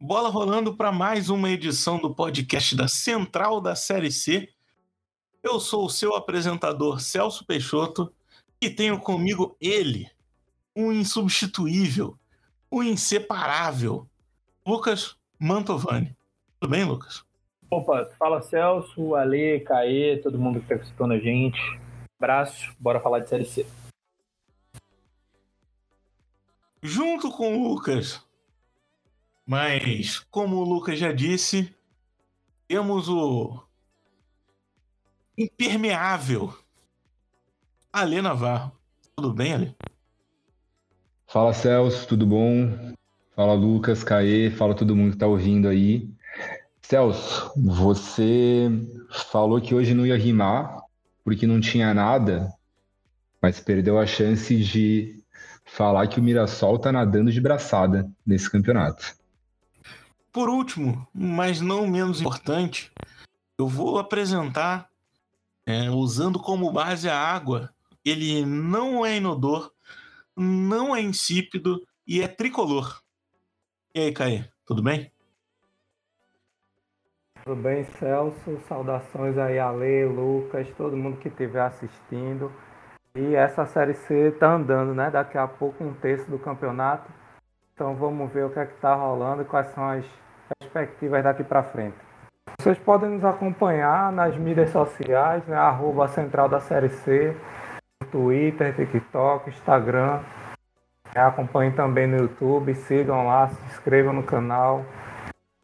Bola rolando para mais uma edição do podcast da Central da Série C. Eu sou o seu apresentador Celso Peixoto e tenho comigo ele, um insubstituível, um inseparável, Lucas Mantovani. Tudo bem, Lucas? Opa, fala Celso, Ale, Caê, todo mundo que está escutando a gente. Abraço, bora falar de Série C. Junto com o Lucas, mas, como o Lucas já disse, temos o impermeável Alê Navarro. Tudo bem, Alê? Fala, Celso, tudo bom? Fala, Lucas, Caê, fala todo mundo que está ouvindo aí. Celso, você falou que hoje não ia rimar porque não tinha nada, mas perdeu a chance de falar que o Mirassol está nadando de braçada nesse campeonato. Por último, mas não menos importante, eu vou apresentar, é, usando como base a água. Ele não é inodor, não é insípido e é tricolor. E aí, Caê, tudo bem? Tudo bem, Celso? Saudações aí, Ale, Lucas, todo mundo que estiver assistindo. E essa Série C tá andando, né? Daqui a pouco um terço do campeonato. Então vamos ver o que é que tá rolando quais são as perspectivas daqui para frente. Vocês podem nos acompanhar nas mídias sociais, né, arroba Central da Série C, Twitter, TikTok, Instagram. É, acompanhem também no YouTube, sigam lá, se inscrevam no canal.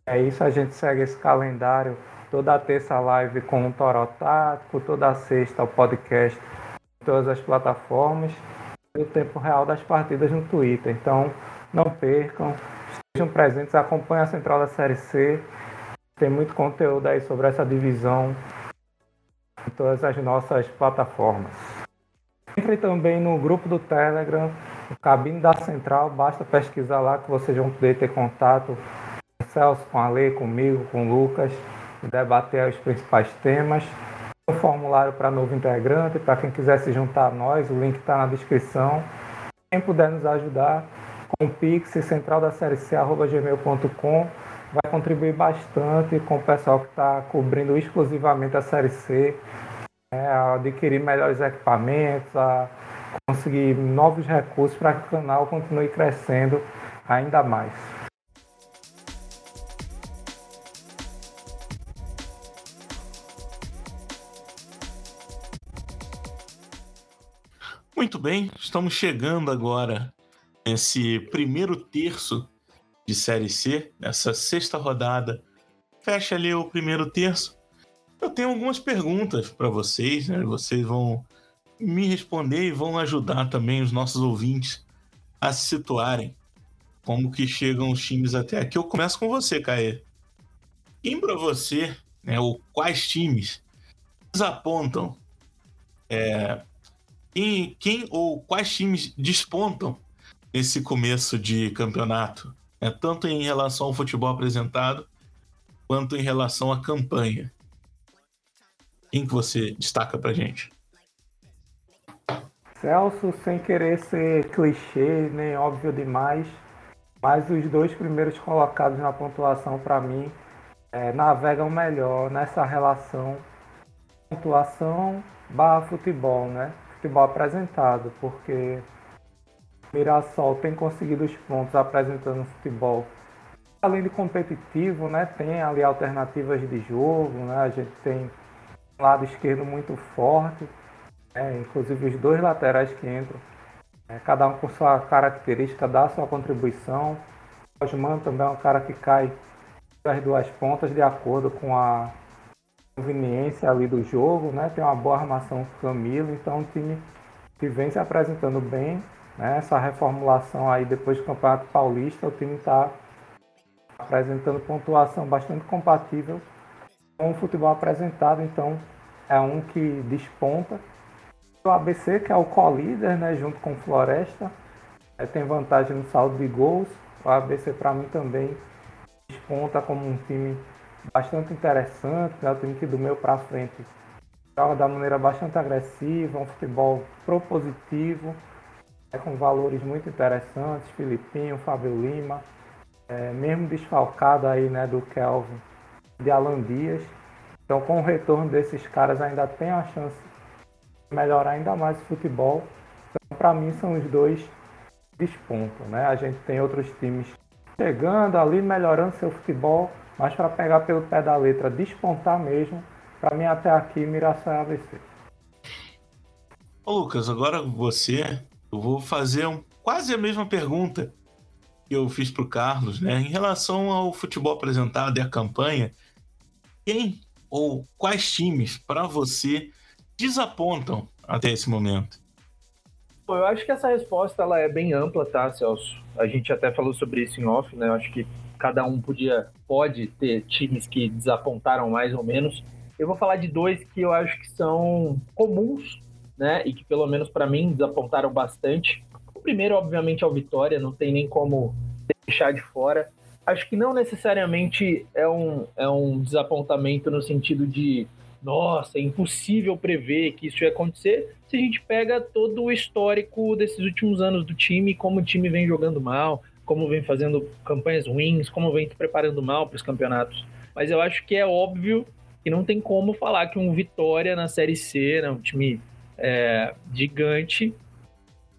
É isso, a gente segue esse calendário. Toda terça live com o Toró Tático, toda sexta o podcast em todas as plataformas e o tempo real das partidas no Twitter. Então, não percam, Sejam presentes, acompanhem a Central da Série C. Tem muito conteúdo aí sobre essa divisão em todas as nossas plataformas. Entre também no grupo do Telegram, o Cabine da Central, basta pesquisar lá que vocês vão poder ter contato com o Celso, com a Lei, comigo, com o Lucas, e debater os principais temas. Um formulário para novo integrante, para quem quiser se juntar a nós, o link está na descrição. Quem puder nos ajudar, com o Pix central da série C, gmail.com. Vai contribuir bastante com o pessoal que está cobrindo exclusivamente a série C, né, a adquirir melhores equipamentos, a conseguir novos recursos para que o canal continue crescendo ainda mais. Muito bem, estamos chegando agora esse primeiro terço de Série C, nessa sexta rodada, fecha ali o primeiro terço. Eu tenho algumas perguntas para vocês, né? Vocês vão me responder e vão ajudar também os nossos ouvintes a se situarem. Como que chegam os times até aqui? Eu começo com você, Caê. Quem para você, né, ou quais times desapontam? É, quem, quem ou quais times despontam esse começo de campeonato, né? tanto em relação ao futebol apresentado, quanto em relação à campanha. Quem que você destaca pra gente? Celso, sem querer ser clichê, nem óbvio demais, mas os dois primeiros colocados na pontuação para mim é, navegam melhor nessa relação pontuação barra futebol, né? Futebol apresentado, porque Mirassol tem conseguido os pontos apresentando futebol além de competitivo, né, tem ali alternativas de jogo, né, a gente tem um lado esquerdo muito forte, né, inclusive os dois laterais que entram, né, cada um com sua característica, dá sua contribuição. O Osman também é um cara que cai das duas pontas de acordo com a conveniência ali do jogo, né, tem uma boa armação com o Camilo, então um time que vem se apresentando bem né? Essa reformulação aí depois do Campeonato Paulista, o time está apresentando pontuação bastante compatível com o futebol apresentado, então é um que desponta. O ABC, que é o co-líder, né, junto com o Floresta, é, tem vantagem no saldo de gols. O ABC, para mim, também desponta como um time bastante interessante, né, um time que do meio para frente joga da maneira bastante agressiva, um futebol propositivo, é com valores muito interessantes, Filipinho, Fábio Lima, é, mesmo desfalcado aí, né, do Kelvin, de Alan Dias. Então, com o retorno desses caras, ainda tem a chance de melhorar ainda mais o futebol. Então, para mim, são os dois despontam, né? A gente tem outros times chegando ali, melhorando seu futebol, mas para pegar pelo pé da letra, despontar mesmo, para mim até aqui, Mirassol é ABC. Ô Lucas, agora você, eu vou fazer um, quase a mesma pergunta que eu fiz para o Carlos, né? Em relação ao futebol apresentado e a campanha, quem ou quais times para você desapontam até esse momento? Bom, eu acho que essa resposta ela é bem ampla, tá, Celso? A gente até falou sobre isso em off, né? Eu acho que cada um podia, pode ter times que desapontaram mais ou menos. Eu vou falar de dois que eu acho que são comuns, né? E que pelo menos para mim desapontaram bastante. O primeiro, obviamente, é o Vitória, não tem nem como deixar de fora. Acho que não necessariamente é um, é um desapontamento no sentido de nossa, é impossível prever que isso ia acontecer se a gente pega todo o histórico desses últimos anos do time, como o time vem jogando mal, como vem fazendo campanhas ruins, como vem se preparando mal para os campeonatos. Mas eu acho que é óbvio que não tem como falar que um Vitória na Série C, né, um time é, gigante,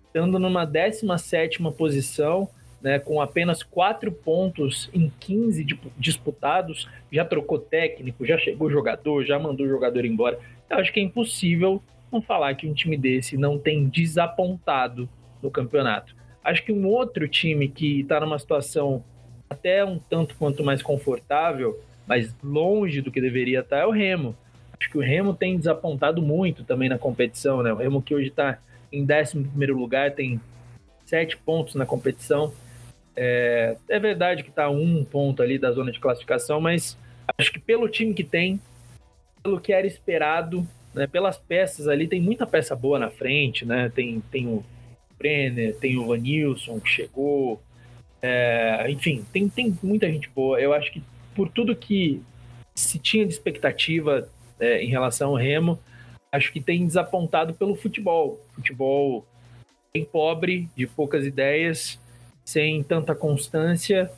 estando numa 17 posição, né, com apenas quatro pontos em 15 disputados, já trocou técnico, já chegou jogador, já mandou jogador embora. Eu acho que é impossível não falar que um time desse não tem desapontado no campeonato. Acho que um outro time que está numa situação até um tanto quanto mais confortável, mas longe do que deveria estar, tá, é o Remo. Acho que o Remo tem desapontado muito também na competição, né? O Remo que hoje está em 11 lugar, tem sete pontos na competição. É, é verdade que está um ponto ali da zona de classificação, mas acho que pelo time que tem, pelo que era esperado, né, pelas peças ali, tem muita peça boa na frente, né? Tem, tem o Brenner, tem o Vanilson que chegou, é, enfim, tem, tem muita gente boa. Eu acho que por tudo que se tinha de expectativa é, em relação ao Remo, acho que tem desapontado pelo futebol. Futebol bem pobre, de poucas ideias, sem tanta constância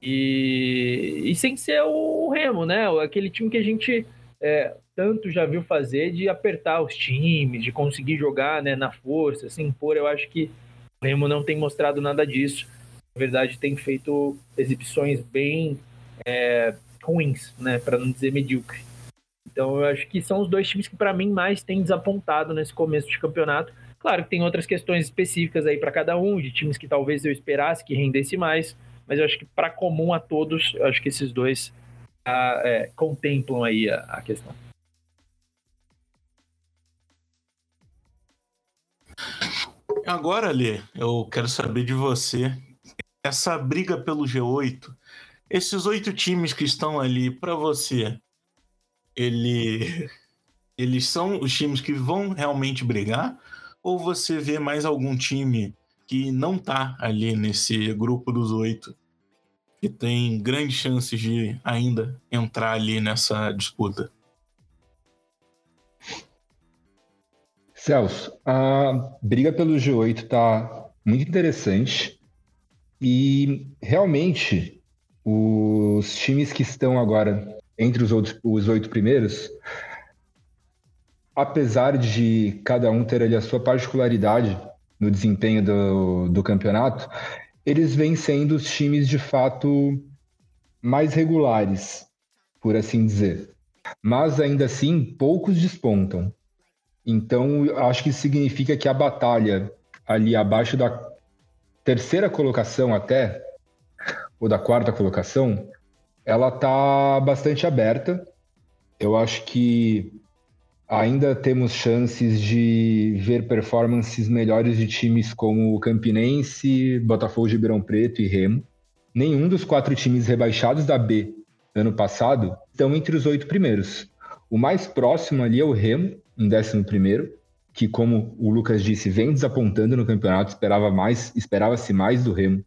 e, e sem ser o Remo, né? Aquele time que a gente é, tanto já viu fazer de apertar os times, de conseguir jogar né, na força, sem impor. Eu acho que o Remo não tem mostrado nada disso. Na verdade, tem feito exibições bem é, ruins, né, para não dizer medíocre. Então, eu acho que são os dois times que, para mim, mais têm desapontado nesse começo de campeonato. Claro que tem outras questões específicas aí para cada um, de times que talvez eu esperasse que rendesse mais, mas eu acho que para comum a todos, eu acho que esses dois ah, é, contemplam aí a, a questão. Agora, Lê, eu quero saber de você. Essa briga pelo G8, esses oito times que estão ali, para você, ele, eles são os times que vão realmente brigar? Ou você vê mais algum time que não tá ali nesse grupo dos oito que tem grandes chances de ainda entrar ali nessa disputa? Celso, a briga pelo G8 tá muito interessante e realmente os times que estão agora entre os, outros, os oito primeiros apesar de cada um ter ali a sua particularidade no desempenho do, do campeonato, eles vêm sendo os times de fato mais regulares, por assim dizer. Mas ainda assim, poucos despontam. Então, acho que significa que a batalha ali abaixo da terceira colocação até, ou da quarta colocação, ela tá bastante aberta. Eu acho que ainda temos chances de ver performances melhores de times como o Campinense, Botafogo Ribeirão Preto e Remo. Nenhum dos quatro times rebaixados da B ano passado estão entre os oito primeiros. O mais próximo ali é o Remo, em décimo primeiro, que como o Lucas disse, vem desapontando no campeonato, esperava mais, esperava-se mais do Remo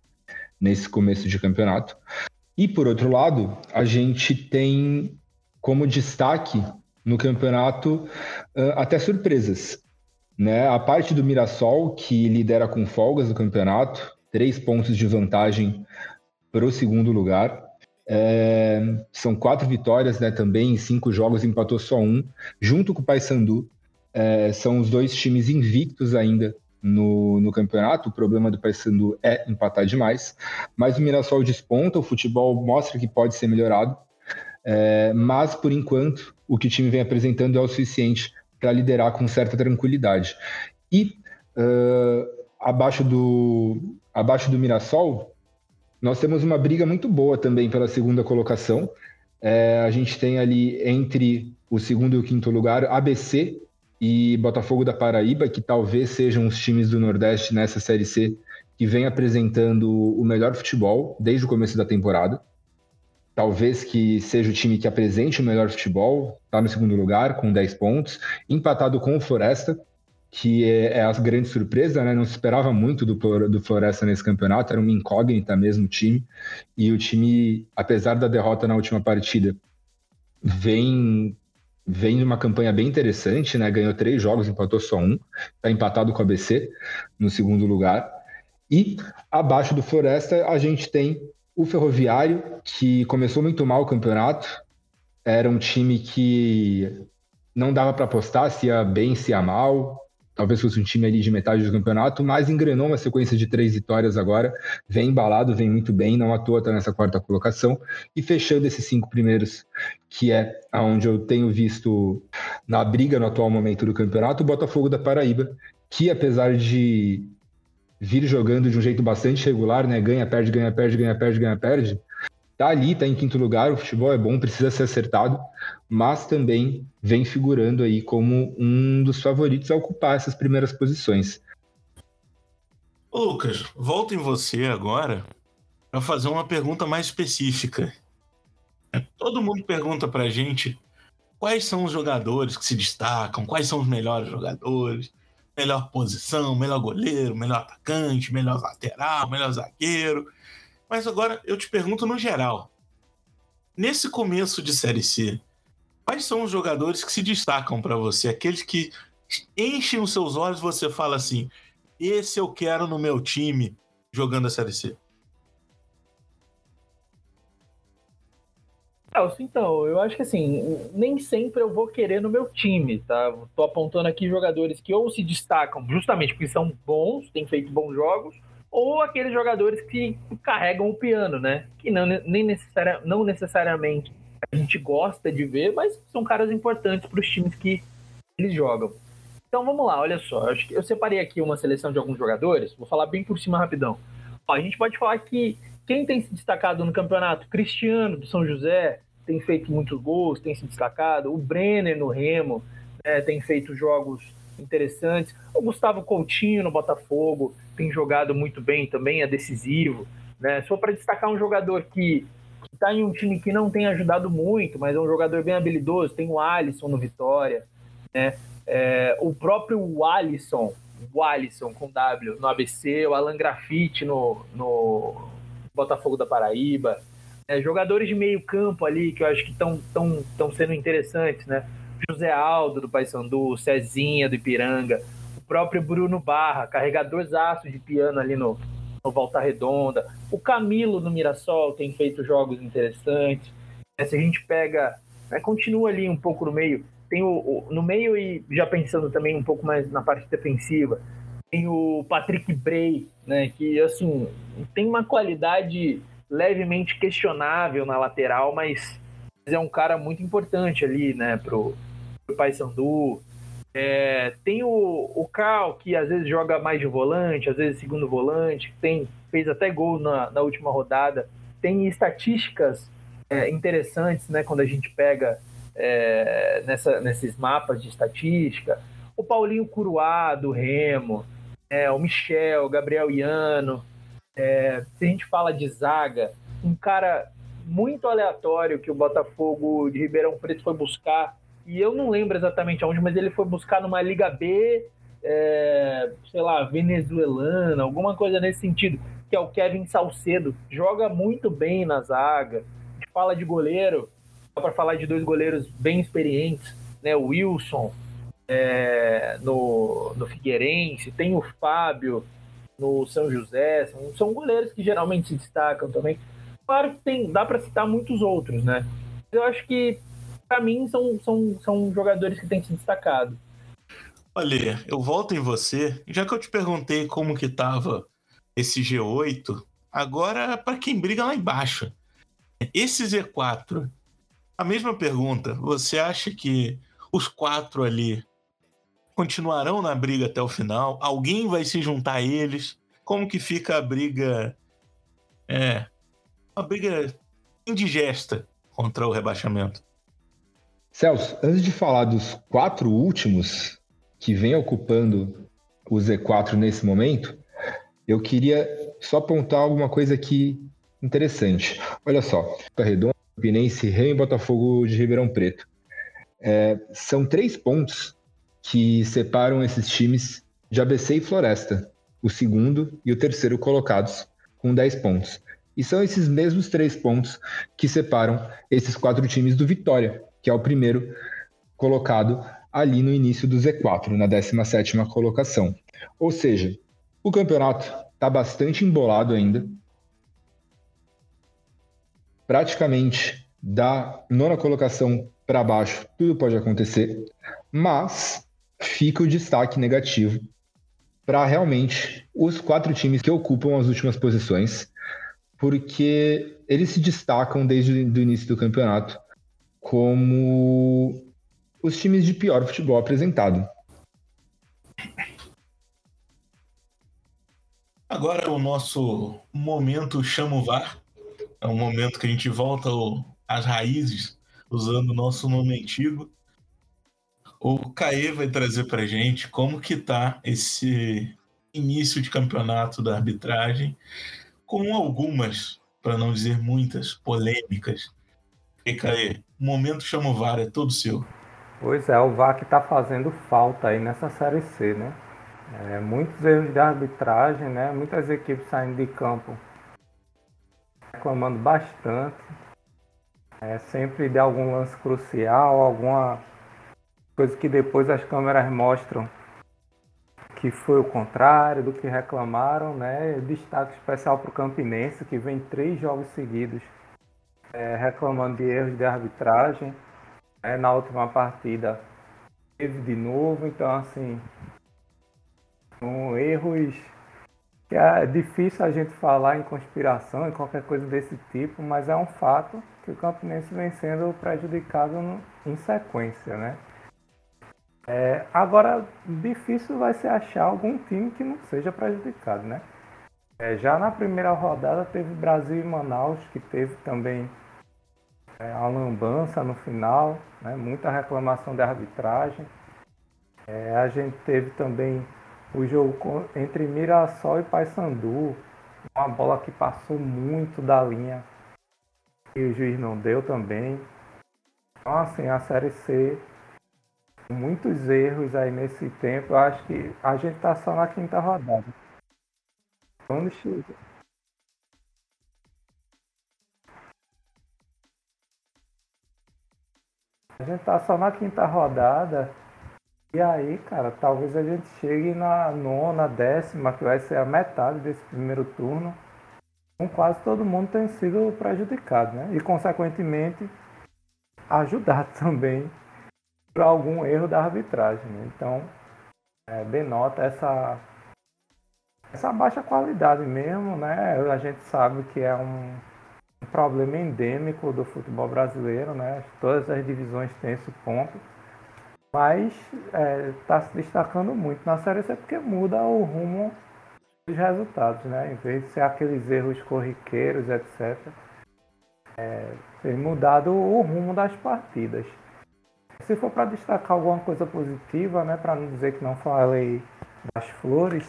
nesse começo de campeonato. E por outro lado, a gente tem como destaque no campeonato até surpresas. Né? A parte do Mirassol, que lidera com folgas o campeonato, três pontos de vantagem para o segundo lugar. É, são quatro vitórias né, também, em cinco jogos empatou só um, junto com o Paysandu. É, são os dois times invictos ainda no, no campeonato. O problema do Paysandu é empatar demais, mas o Mirassol desponta, o futebol mostra que pode ser melhorado, é, mas por enquanto o que o time vem apresentando é o suficiente para liderar com certa tranquilidade. E uh, abaixo, do, abaixo do Mirassol, nós temos uma briga muito boa também pela segunda colocação. É, a gente tem ali entre o segundo e o quinto lugar ABC e Botafogo da Paraíba, que talvez sejam os times do Nordeste nessa Série C que vem apresentando o melhor futebol desde o começo da temporada. Talvez que seja o time que apresente o melhor futebol, está no segundo lugar com 10 pontos, empatado com o Floresta, que é, é a grande surpresa, né? Não se esperava muito do, do Floresta nesse campeonato, era uma incógnita mesmo o time. E o time, apesar da derrota na última partida, vem vem de uma campanha bem interessante, né? Ganhou três jogos, empatou só um, está empatado com a ABC no segundo lugar. E abaixo do Floresta a gente tem o Ferroviário, que começou muito mal o campeonato. Era um time que não dava para apostar se ia bem, se ia mal talvez fosse um time ali de metade do campeonato, mas engrenou uma sequência de três vitórias agora, vem embalado, vem muito bem, não à toa está nessa quarta colocação, e fechando esses cinco primeiros, que é aonde eu tenho visto na briga no atual momento do campeonato, o Botafogo da Paraíba, que apesar de vir jogando de um jeito bastante regular, né, ganha, perde, ganha, perde, ganha, perde, ganha, perde, tá ali, tá em quinto lugar, o futebol é bom, precisa ser acertado, mas também vem figurando aí como um dos favoritos a ocupar essas primeiras posições. Lucas, volto em você agora para fazer uma pergunta mais específica. Todo mundo pergunta pra gente quais são os jogadores que se destacam, quais são os melhores jogadores, melhor posição, melhor goleiro, melhor atacante, melhor lateral, melhor zagueiro. Mas agora eu te pergunto no geral. Nesse começo de Série C, quais são os jogadores que se destacam para você? Aqueles que enchem os seus olhos e você fala assim: esse eu quero no meu time jogando a Série C? Então, eu acho que assim, nem sempre eu vou querer no meu time, tá? Tô apontando aqui jogadores que ou se destacam justamente porque são bons, têm feito bons jogos, ou aqueles jogadores que carregam o piano, né? Que não, nem necessaria, não necessariamente a gente gosta de ver, mas são caras importantes para os times que eles jogam. Então vamos lá, olha só. Eu, eu separei aqui uma seleção de alguns jogadores, vou falar bem por cima rapidão. Ó, a gente pode falar que quem tem se destacado no campeonato? Cristiano do São José tem feito muitos gols, tem se destacado. O Brenner no Remo né, tem feito jogos interessantes. O Gustavo Coutinho no Botafogo tem jogado muito bem também, é decisivo. Né? For para destacar um jogador que está em um time que não tem ajudado muito, mas é um jogador bem habilidoso, tem o Alisson no Vitória, né? É, o próprio Alisson, o Alisson com W no ABC, o Alan Grafite no, no Botafogo da Paraíba, é, jogadores de meio campo ali que eu acho que estão sendo interessantes, né? José Aldo do Paysandu, Cezinha do Ipiranga, o próprio Bruno Barra, carregador zaço de piano ali no, no Volta Redonda, o Camilo do Mirassol tem feito jogos interessantes. É, se a gente pega, né, continua ali um pouco no meio, tem o, o, no meio e já pensando também um pouco mais na parte defensiva, tem o Patrick Bray, né, que assim tem uma qualidade levemente questionável na lateral, mas é um cara muito importante ali, né, pro, pro Paysandu. É, tem o, o Cal, que às vezes joga mais de volante, às vezes segundo volante, tem, fez até gol na, na última rodada. Tem estatísticas é, interessantes, né, quando a gente pega é, nessa, nesses mapas de estatística. O Paulinho Curuá, do Remo, é, o Michel, o Gabriel Iano. É, se a gente fala de zaga, um cara muito aleatório que o Botafogo de Ribeirão Preto foi buscar, e eu não lembro exatamente aonde, mas ele foi buscar numa Liga B, é, sei lá, venezuelana, alguma coisa nesse sentido, que é o Kevin Salcedo. Joga muito bem na zaga. Fala de goleiro, só para falar de dois goleiros bem experientes, né? O Wilson é, no, no Figueirense, tem o Fábio no São José, são, são goleiros que geralmente se destacam também. Claro que tem, dá para citar muitos outros, né? Eu acho que, para mim, são, são, são jogadores que têm se destacado. Olha, eu volto em você. Já que eu te perguntei como que tava esse G8, agora para quem briga lá embaixo. Esse Z4, a mesma pergunta. Você acha que os quatro ali continuarão na briga até o final? Alguém vai se juntar a eles? Como que fica a briga? É, uma briga indigesta contra o rebaixamento. Celso, antes de falar dos quatro últimos que vem ocupando o Z4 nesse momento, eu queria só apontar alguma coisa aqui interessante. Olha só, Redondo, Pinense, Rei e Botafogo de Ribeirão Preto. É, são três pontos que separam esses times de ABC e Floresta, o segundo e o terceiro colocados, com 10 pontos. E são esses mesmos três pontos que separam esses quatro times do Vitória, que é o primeiro colocado ali no início do Z4, na 17ª colocação. Ou seja, o campeonato está bastante embolado ainda. Praticamente da nona colocação para baixo, tudo pode acontecer, mas fica o destaque negativo para realmente os quatro times que ocupam as últimas posições, porque eles se destacam desde o início do campeonato como os times de pior futebol apresentado. Agora o nosso momento chama o VAR. É um momento que a gente volta às raízes, usando o nosso nome antigo. O Caê vai trazer para gente como que tá esse início de campeonato da arbitragem, com algumas, para não dizer muitas, polêmicas. E Caê, o momento chama o VAR, é todo seu. Pois é, o VAR que está fazendo falta aí nessa Série C, né? É, muitos erros de arbitragem, né? Muitas equipes saindo de campo reclamando bastante. É, sempre de algum lance crucial, alguma coisa que depois as câmeras mostram que foi o contrário do que reclamaram, né? Destaque especial para o Campinense, que vem três jogos seguidos é, reclamando de erros de arbitragem. É, na última partida teve de novo, então assim, são erros que é difícil a gente falar em conspiração, em qualquer coisa desse tipo, mas é um fato que o Campinense vem sendo prejudicado em sequência, né? É, agora, difícil vai ser achar algum time que não seja prejudicado, né? É, já na primeira rodada teve Brasil e Manaus, que teve também é, a lambança no final, né? muita reclamação de arbitragem. É, a gente teve também o jogo entre Mirassol e Paysandu, uma bola que passou muito da linha e o juiz não deu também. Então, assim, a Série C muitos erros aí nesse tempo. Eu acho que a gente tá só na quinta rodada. Quando chega. A gente tá só na quinta rodada. E aí, cara, talvez a gente chegue na nona, décima, que vai ser a metade desse primeiro turno. Com quase todo mundo tem sido prejudicado, né? E consequentemente ajudado também por algum erro da arbitragem. Né? Então, é, denota essa, essa baixa qualidade mesmo, né? A gente sabe que é um problema endêmico do futebol brasileiro, né? Todas as divisões têm esse ponto. Mas está é, tá se destacando muito na Série C porque muda o rumo dos resultados, né? Em vez de ser aqueles erros corriqueiros, etc. É, tem mudado o rumo das partidas. Se for para destacar alguma coisa positiva, né, para não dizer que não falei das flores,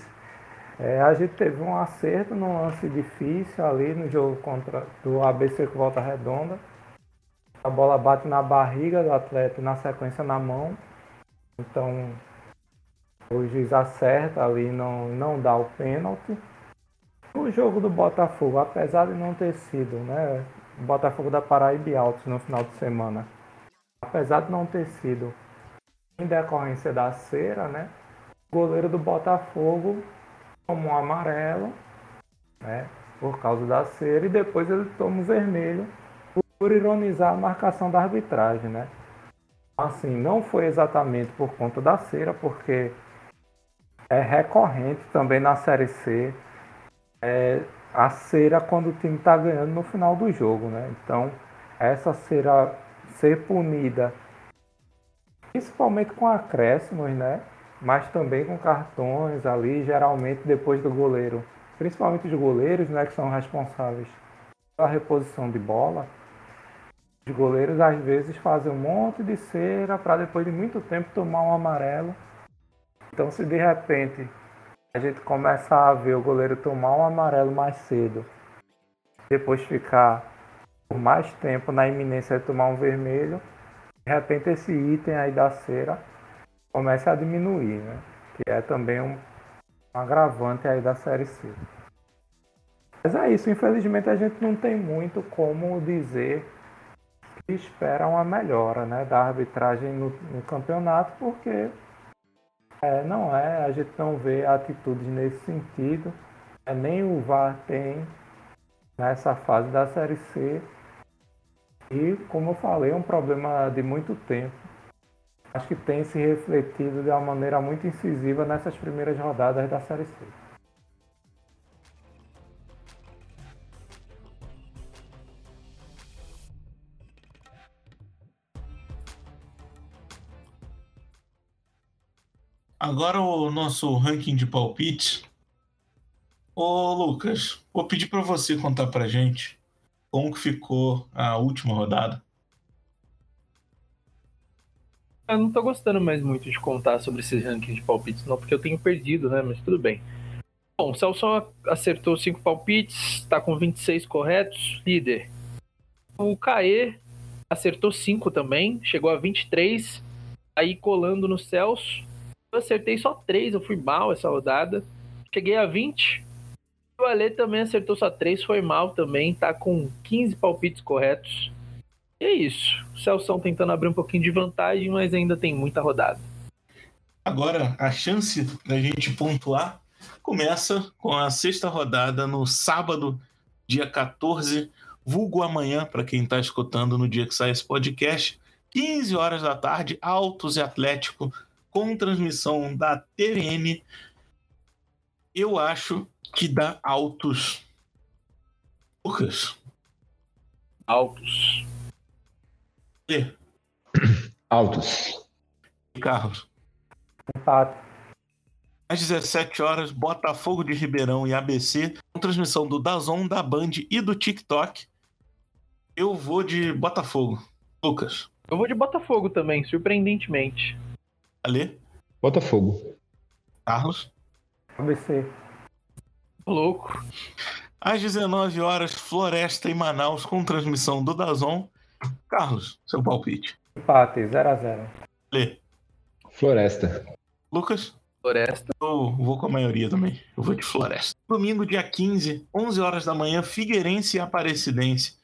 é, a gente teve um acerto num lance difícil ali no jogo contra do ABC com volta redonda. A bola bate na barriga do atleta e na sequência na mão. Então o juiz acerta ali não não dá o pênalti. O jogo do Botafogo, apesar de não ter sido, né? Botafogo da Paraíba Altos no final de semana apesar de não ter sido em decorrência da cera, né? O goleiro do Botafogo tomou um amarelo, né? por causa da cera e depois ele toma o vermelho por ironizar a marcação da arbitragem, né? Assim, não foi exatamente por conta da cera, porque é recorrente também na Série C é, a cera quando o time está ganhando no final do jogo, né? Então, essa cera ser punida, principalmente com acréscimos, né? Mas também com cartões ali, geralmente depois do goleiro principalmente os goleiros, né, que são responsáveis pela reposição de bola. Os goleiros às vezes fazem um monte de cera para depois de muito tempo tomar um amarelo. Então, se de repente a gente começar a ver o goleiro tomar um amarelo mais cedo, depois ficar por mais tempo na iminência de tomar um vermelho, de repente esse item aí da cera começa a diminuir, né? Que é também um um agravante aí da Série C. Mas é isso, infelizmente a gente não tem muito como dizer que espera uma melhora né, da arbitragem no, no campeonato, porque é, não é, a gente não vê atitudes nesse sentido, é, nem o VAR tem nessa fase da Série C. E, como eu falei, é um problema de muito tempo acho que tem se refletido de uma maneira muito incisiva nessas primeiras rodadas da Série C. Agora o nosso ranking de palpites. Ô Lucas, vou pedir para você contar pra gente como que ficou a última rodada. Eu não tô gostando mais muito de contar sobre esses rankings de palpites, não, porque eu tenho perdido, né? Mas tudo bem. Bom, o Celso acertou 5 palpites, tá com 26 corretos, líder. O Caê acertou 5 também, chegou a 23, aí colando no Celso. Eu acertei só 3, eu fui mal essa rodada. Cheguei a 20. O Ale também acertou só 3, foi mal também, tá com 15 palpites corretos. E é isso. O Celso tentando abrir um pouquinho de vantagem, mas ainda tem muita rodada. Agora, a chance da gente pontuar começa com a sexta rodada no sábado, dia 14, vulgo amanhã, para quem está escutando no dia que sai esse podcast, 15 horas da tarde, Altos e Atlético, com transmissão da TVN. Eu acho que dá Altos. Lucas. Altos. E? Altos. Carlos. Empate. Às 17 horas, Botafogo de Ribeirão e ABC, com transmissão do Dazon, da Band e do TikTok. Eu vou de Botafogo. Lucas. Eu vou de Botafogo também, surpreendentemente. Ale. Botafogo. Carlos. ABC. Louco. Às 19 horas, Floresta e Manaus, com transmissão do Dazon. Carlos, seu palpite. Empate, 0x0. Lê. Floresta. Lucas? Floresta. Eu vou com a maioria também. Eu vou de Floresta. Domingo, dia 15, 11 horas da manhã, Figueirense e Aparecidense.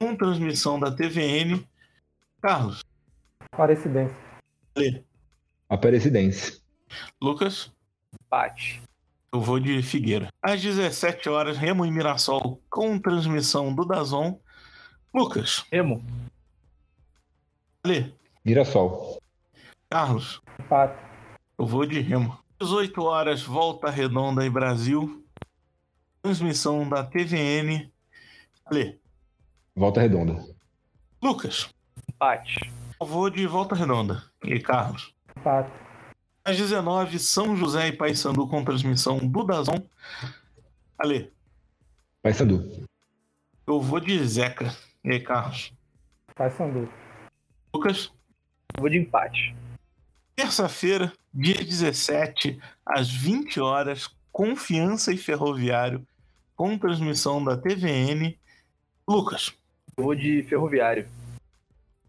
Com transmissão da TVN. Carlos. Aparecidense. Lê. Aparecidense. Lucas. Empate. Eu vou de Figueira. Às 17 horas, Remo e Mirassol com transmissão do Dazon. Lucas. Remo. Lê. Mirassol. Carlos. Empate. Eu vou de Remo. 18 horas, Volta Redonda e Brasil. Transmissão da TVN. Lê. Volta Redonda. Lucas. Empate. Eu vou de Volta Redonda. E Carlos. Empate. Às 19 São José e Paysandu com transmissão do Dazon. Ale. Paysandu. Eu vou de Zeca. E aí, Carlos? Paysandu. Lucas? Eu vou de empate. Terça-feira, dia 17, às 20 horas, Confiança e Ferroviário, com transmissão da TVN. Lucas? Eu vou de ferroviário.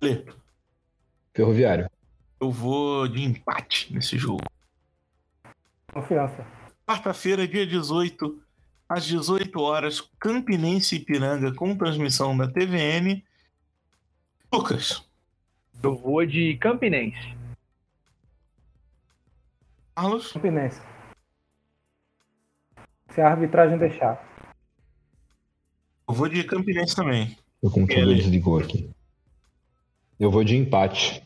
Lê. Ferroviário. Eu vou de empate nesse jogo. Confiança. Quarta-feira, dia 18, às 18 horas, Campinense e Ipiranga com transmissão da TVN. Lucas. Eu vou de Campinense. Carlos. Campinense. Se a arbitragem deixar. vou de Campinense também. O computador desligou aqui. Eu vou de empate.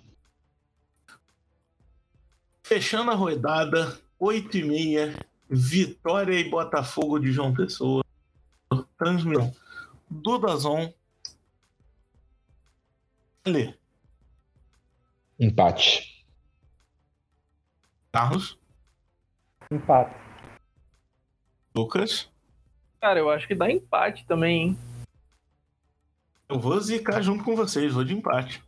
Fechando a rodada, 8 e meia, Vitória e Botafogo de João Pessoa. Transmissão do Dazon. Ale. Empate. Carlos. Empate. Lucas. Cara, eu acho que dá empate também, hein? Eu vou zicar junto com vocês, vou de empate.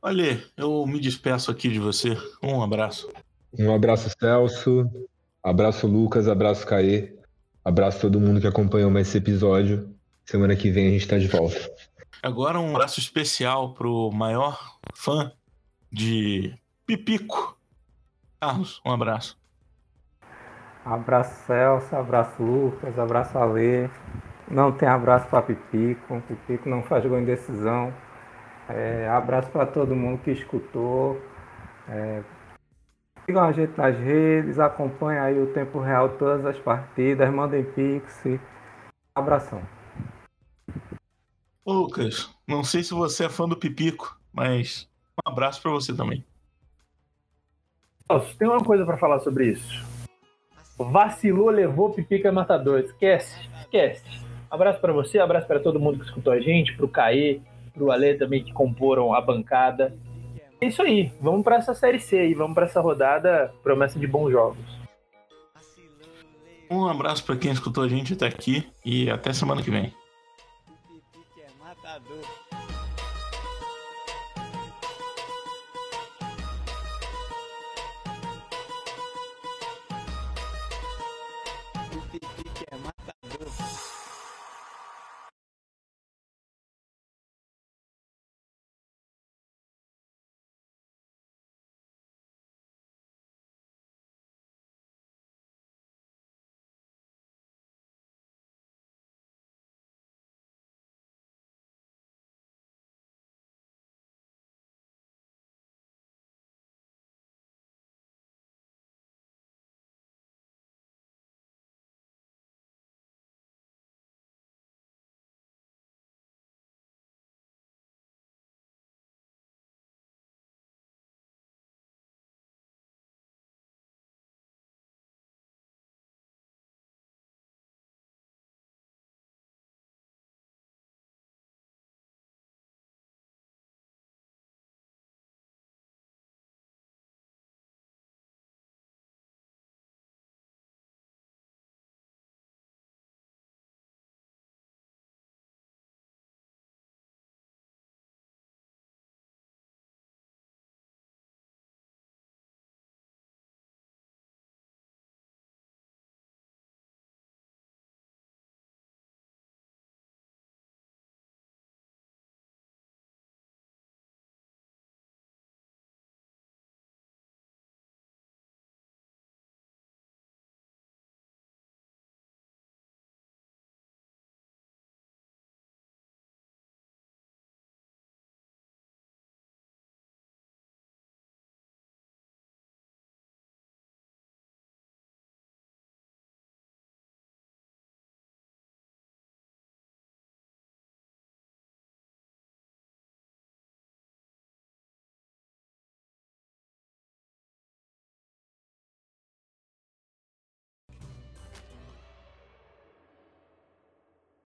Olha, eu me despeço aqui de você. Um abraço. Um abraço, Celso. Abraço, Lucas. Abraço, Caê. Abraço todo mundo que acompanhou mais esse episódio. Semana que vem a gente tá de volta. Agora um abraço especial pro maior fã de Pipico. Carlos, um abraço. Abraço Celso, abraço Lucas, abraço Ale. Não tem abraço para Pipico. Pipico não faz gol em decisão. É, abraço para todo mundo que escutou. É, sigam a gente nas redes, acompanhem aí o tempo real todas as partidas, mandem pix. Abração. Ô Lucas, não sei se você é fã do Pipico, mas um abraço para você também. Nossa, tem uma coisa para falar sobre isso. Vacilou, levou, Pipica matador. Esquece, esquece. Abraço para você, abraço para todo mundo que escutou a gente, pro Caê, pro Ale também que comporam a bancada. É isso aí, vamos para essa série C aí, vamos para essa rodada promessa de bons jogos. Um abraço para quem escutou a gente até aqui e até semana que vem. matador.